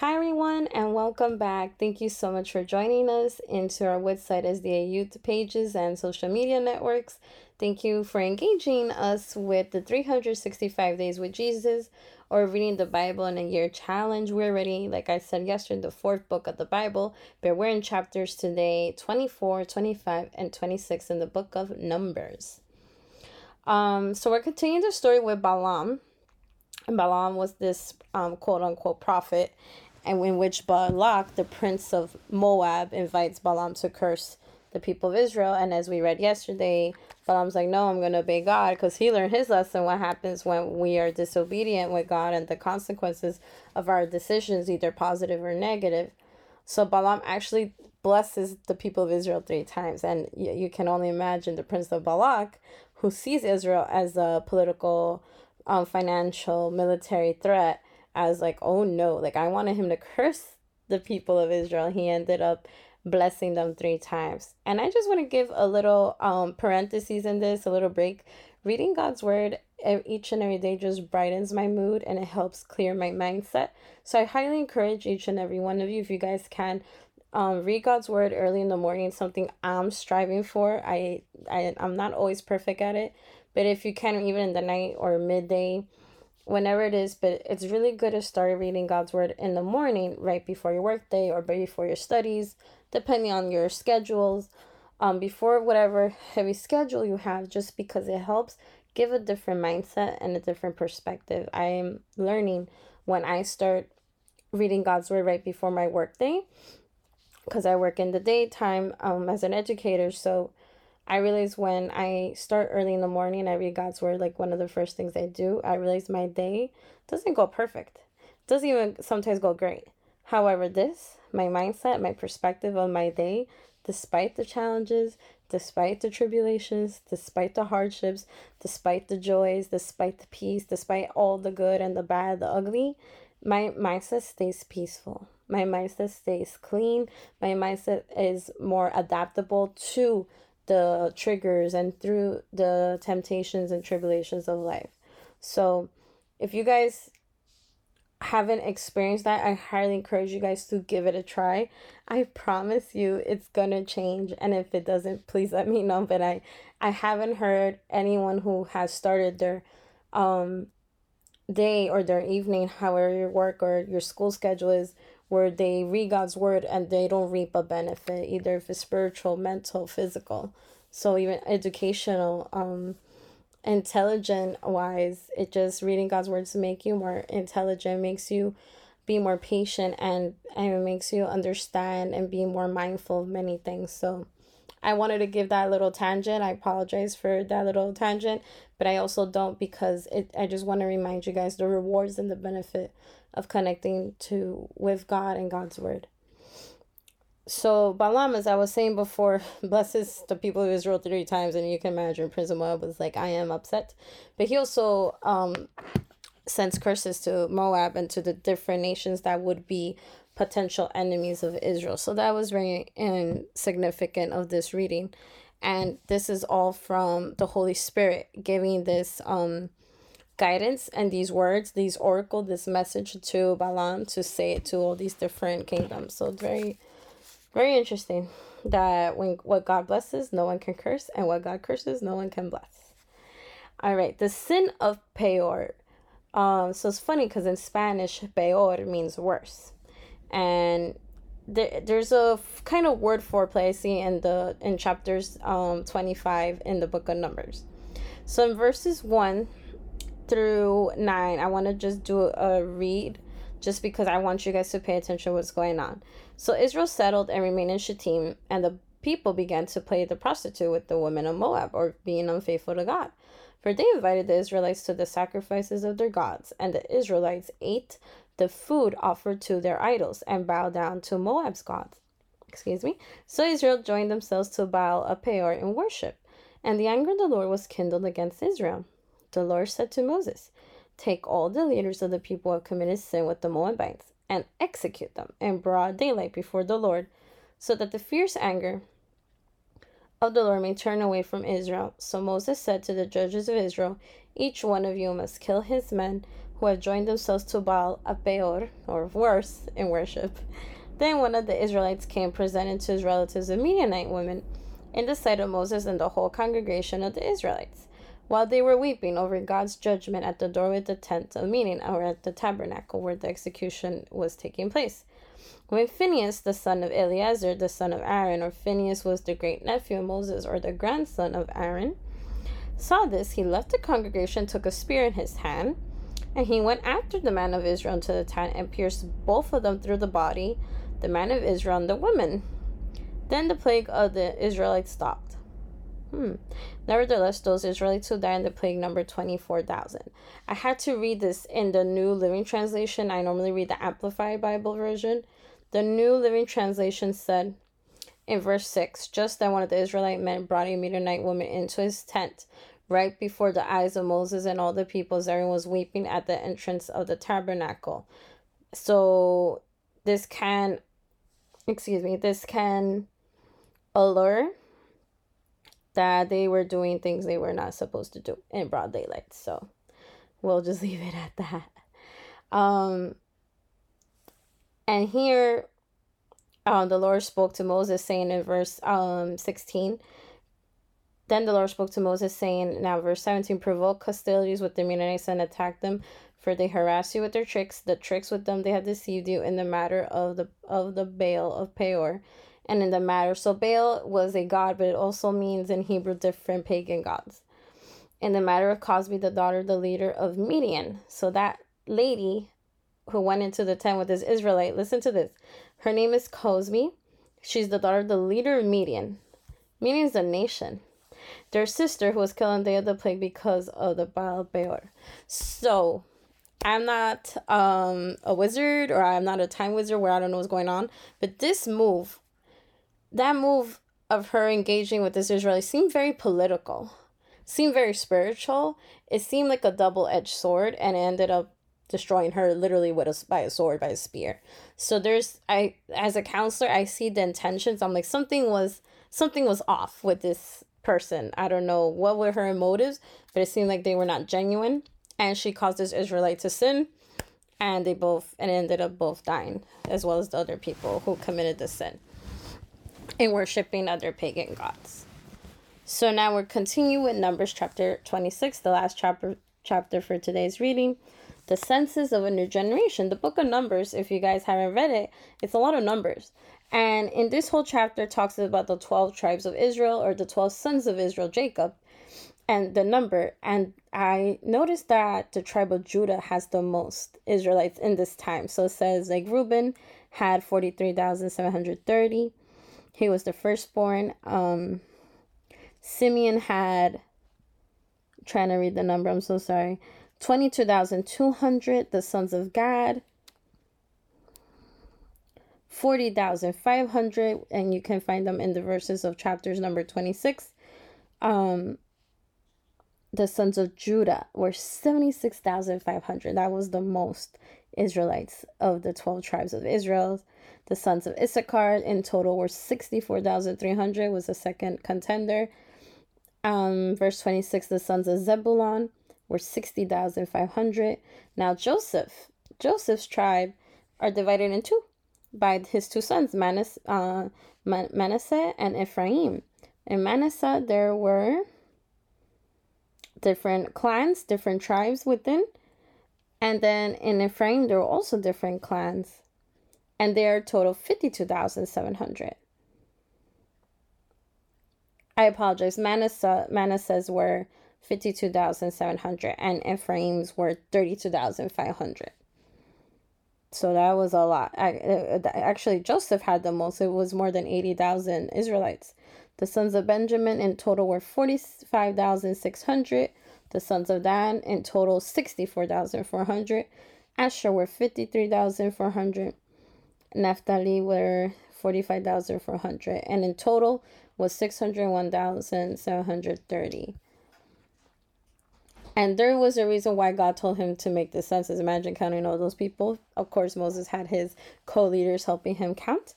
Hi, everyone, and welcome back. Thank you so much for joining us into our website SDA Youth pages and social media networks. Thank you for engaging us with the 365 Days with Jesus or reading the Bible in a year challenge. We're already, like I said yesterday, the fourth book of the Bible, but we're in chapters today 24, 25, and 26 in the book of Numbers. Um, so we're continuing the story with Balaam. And Balaam was this um, quote unquote prophet and in which Balak, the prince of Moab, invites Balaam to curse the people of Israel. And as we read yesterday, Balaam's like, no, I'm going to obey God because he learned his lesson what happens when we are disobedient with God and the consequences of our decisions, either positive or negative. So Balaam actually blesses the people of Israel three times. And you, you can only imagine the prince of Balak, who sees Israel as a political, um, financial, military threat as like, oh no, like I wanted him to curse the people of Israel. He ended up blessing them three times. And I just want to give a little um parentheses in this, a little break. Reading God's word each and every day just brightens my mood and it helps clear my mindset. So I highly encourage each and every one of you if you guys can um, read God's word early in the morning, something I'm striving for. I, I I'm not always perfect at it, but if you can even in the night or midday, whenever it is, but it's really good to start reading God's word in the morning, right before your workday or before your studies, depending on your schedules, um, before whatever heavy schedule you have, just because it helps give a different mindset and a different perspective. I am learning when I start reading God's word right before my workday, because I work in the daytime um, as an educator, so I realize when I start early in the morning, I read God's word, like one of the first things I do, I realize my day doesn't go perfect. It doesn't even sometimes go great. However, this, my mindset, my perspective of my day, despite the challenges, despite the tribulations, despite the hardships, despite the joys, despite the peace, despite all the good and the bad, the ugly, my mindset stays peaceful. My mindset stays clean. My mindset is more adaptable to the triggers and through the temptations and tribulations of life. So, if you guys haven't experienced that, I highly encourage you guys to give it a try. I promise you it's gonna change. And if it doesn't, please let me know. But I I haven't heard anyone who has started their um day or their evening, however your work or your school schedule is, where they read God's word and they don't reap a benefit, either if it's spiritual, mental, physical. So even educational, um, intelligent wise, it just reading God's words make you more intelligent, makes you be more patient and and it makes you understand and be more mindful of many things. So I wanted to give that little tangent. I apologize for that little tangent, but I also don't because it I just want to remind you guys the rewards and the benefit of connecting to with God and God's word. So Balaam, as I was saying before, blesses the people of Israel three times, and you can imagine Prince Moab was like, I am upset. But he also um sends curses to Moab and to the different nations that would be potential enemies of Israel. So that was very significant of this reading. And this is all from the Holy Spirit giving this um guidance and these words, these oracle, this message to Balaam to say it to all these different kingdoms. So very, very interesting that when what God blesses, no one can curse, and what God curses, no one can bless. All right, the sin of Peor. Um, so it's funny because in Spanish, peor means worse, and there, there's a kind of word for I see in the in chapters um 25 in the book of Numbers. So in verses 1 through 9, I want to just do a read just because I want you guys to pay attention to what's going on. So Israel settled and remained in Shittim, and the people began to play the prostitute with the women of Moab, or being unfaithful to God. For they invited the Israelites to the sacrifices of their gods, and the Israelites ate the food offered to their idols and bow down to Moab's gods. Excuse me. So Israel joined themselves to Baal of Peor in worship, and the anger of the Lord was kindled against Israel. The Lord said to Moses, Take all the leaders of the people who have committed sin with the Moabites and execute them in broad daylight before the Lord, so that the fierce anger of the Lord may turn away from Israel. So Moses said to the judges of Israel, Each one of you must kill his men who have joined themselves to Baal a Peor, or worse, in worship. Then one of the Israelites came presented to his relatives, a Midianite woman, in the sight of Moses and the whole congregation of the Israelites, while they were weeping over God's judgment at the doorway of the tent of meeting, or at the tabernacle where the execution was taking place. When Phinehas, the son of Eleazar, the son of Aaron, or Phinehas was the great nephew of Moses, or the grandson of Aaron, saw this, he left the congregation, took a spear in his hand, and he went after the man of Israel into the tent and pierced both of them through the body, the man of Israel and the woman. Then the plague of the Israelites stopped. Hmm. Nevertheless, those Israelites who died in the plague numbered 24,000. I had to read this in the New Living Translation. I normally read the Amplified Bible version. The New Living Translation said in verse 6 Just then one of the Israelite men brought a Midianite woman into his tent right before the eyes of Moses and all the people as everyone was weeping at the entrance of the tabernacle. So this can excuse me, this can allure that they were doing things they were not supposed to do in broad daylight. So we'll just leave it at that. Um and here um, the Lord spoke to Moses, saying in verse um, 16, then the Lord spoke to Moses, saying, now verse 17, provoke hostilities with the Midianites and attack them, for they harass you with their tricks, the tricks with them they have deceived you in the matter of the of the Baal of Peor, and in the matter. So Baal was a god, but it also means in Hebrew different pagan gods. In the matter of Cosbi, the daughter, the leader of Midian. So that lady who went into the tent with this Israelite, listen to this. Her name is Cosbi. She's the daughter of the leader of Midian. Midian is a nation their sister who was killed on the day of the plague because of the Baal Beor. So I'm not um a wizard or I'm not a time wizard where I don't know what's going on. But this move, that move of her engaging with this Israeli seemed very political, seemed very spiritual. It seemed like a double edged sword, and it ended up destroying her literally with a by a sword by a spear. So there's I as a counselor I see the intentions. I'm like something was something was off with this person. I don't know what were her motives, but it seemed like they were not genuine. And she caused this Israelite to sin, and they both and ended up both dying, as well as the other people who committed the sin in worshiping other pagan gods. So now we're continuing with Numbers chapter 26, the last chapter chapter for today's reading. The census of a new generation. The book of Numbers, if you guys haven't read it, it's a lot of numbers. And in this whole chapter talks about the 12 tribes of Israel or the 12 sons of Israel, Jacob, and the number. And I noticed that the tribe of Judah has the most Israelites in this time. So it says like Reuben had 43,730. He was the firstborn. Um, Simeon had, trying to read the number, I'm so sorry, 22,200. The sons of Gad 40,500 and you can find them in the verses of chapters number 26. Um the sons of Judah were 76,500. That was the most Israelites of the 12 tribes of Israel. The sons of Issachar in total were 64,300 was the second contender. Um verse 26 the sons of Zebulon were 60,500. Now Joseph, Joseph's tribe are divided in two by his two sons, Manas, uh, Manasseh and Ephraim. In Manasseh, there were different clans, different tribes within. And then in Ephraim, there were also different clans. And there are total 52,700. I apologize. Manasseh, Manasseh's were 52,700 and Ephraim's were 32,500. So that was a lot. I, uh, actually, Joseph had the most. It was more than 80,000 Israelites. The sons of Benjamin in total were 45,600. The sons of Dan in total 64,400. Asher were 53,400. Naphtali were 45,400. And in total was 601,730. And there was a reason why God told him to make the census. Imagine counting all those people. Of course, Moses had his co-leaders helping him count.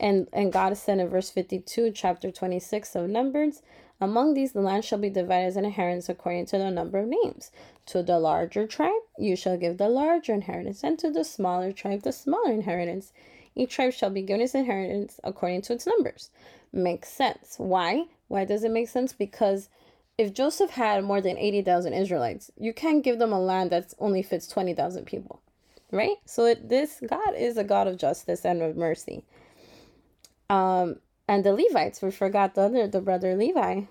And and God said in verse 52, chapter 26 of Numbers, Among these, the land shall be divided as an inheritance according to the number of names. To the larger tribe, you shall give the larger inheritance, and to the smaller tribe, the smaller inheritance. Each tribe shall be given its inheritance according to its numbers. Makes sense. Why? Why does it make sense? Because if Joseph had more than 80,000 Israelites, you can't give them a land that only fits 20,000 people, right? So it, this God is a God of justice and of mercy. Um, and the Levites, we forgot the other, the brother Levi.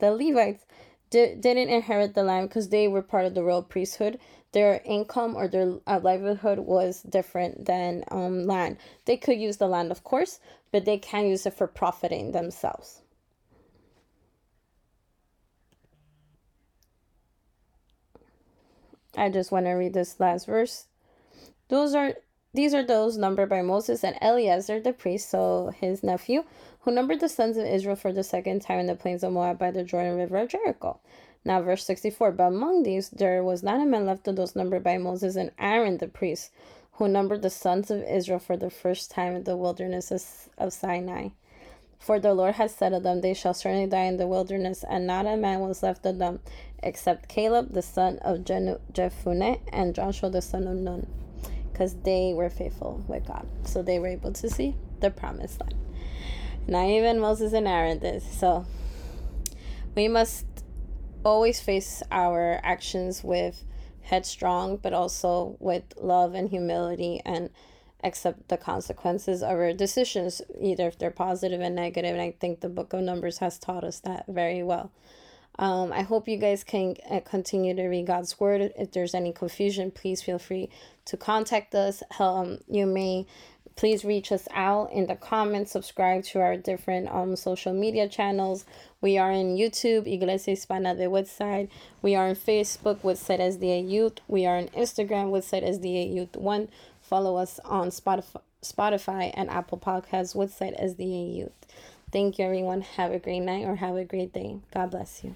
The Levites did, didn't inherit the land because they were part of the royal priesthood. Their income or their uh, livelihood was different than um, land. They could use the land, of course, but they can't use it for profiting themselves. I just want to read this last verse. Those are these are those numbered by Moses and Eleazar the priest, so his nephew, who numbered the sons of Israel for the second time in the plains of Moab by the Jordan River of Jericho. Now, verse 64 But among these there was not a man left of those numbered by Moses and Aaron the priest, who numbered the sons of Israel for the first time in the wilderness of Sinai. For the Lord has said of them, They shall certainly die in the wilderness, and not a man was left of them, except Caleb the son of Jephunneh and Joshua the son of Nun because they were faithful with God. So they were able to see the promised land. Not even Moses and Aaron did. So we must always face our actions with headstrong, but also with love and humility and accept the consequences of our decisions, either if they're positive and negative. And I think the book of Numbers has taught us that very well. Um, I hope you guys can uh, continue to read God's word. If there's any confusion, please feel free to contact us. Um, you may please reach us out in the comments subscribe to our different um social media channels. We are in youtube iglesia hispana de woodside. We are on facebook with woodside sda youth. We are on instagram with woodside sda youth one. Follow us on spotify spotify and apple podcasts woodside sda youth. Thank you everyone. Have a great night or have a great day. God bless you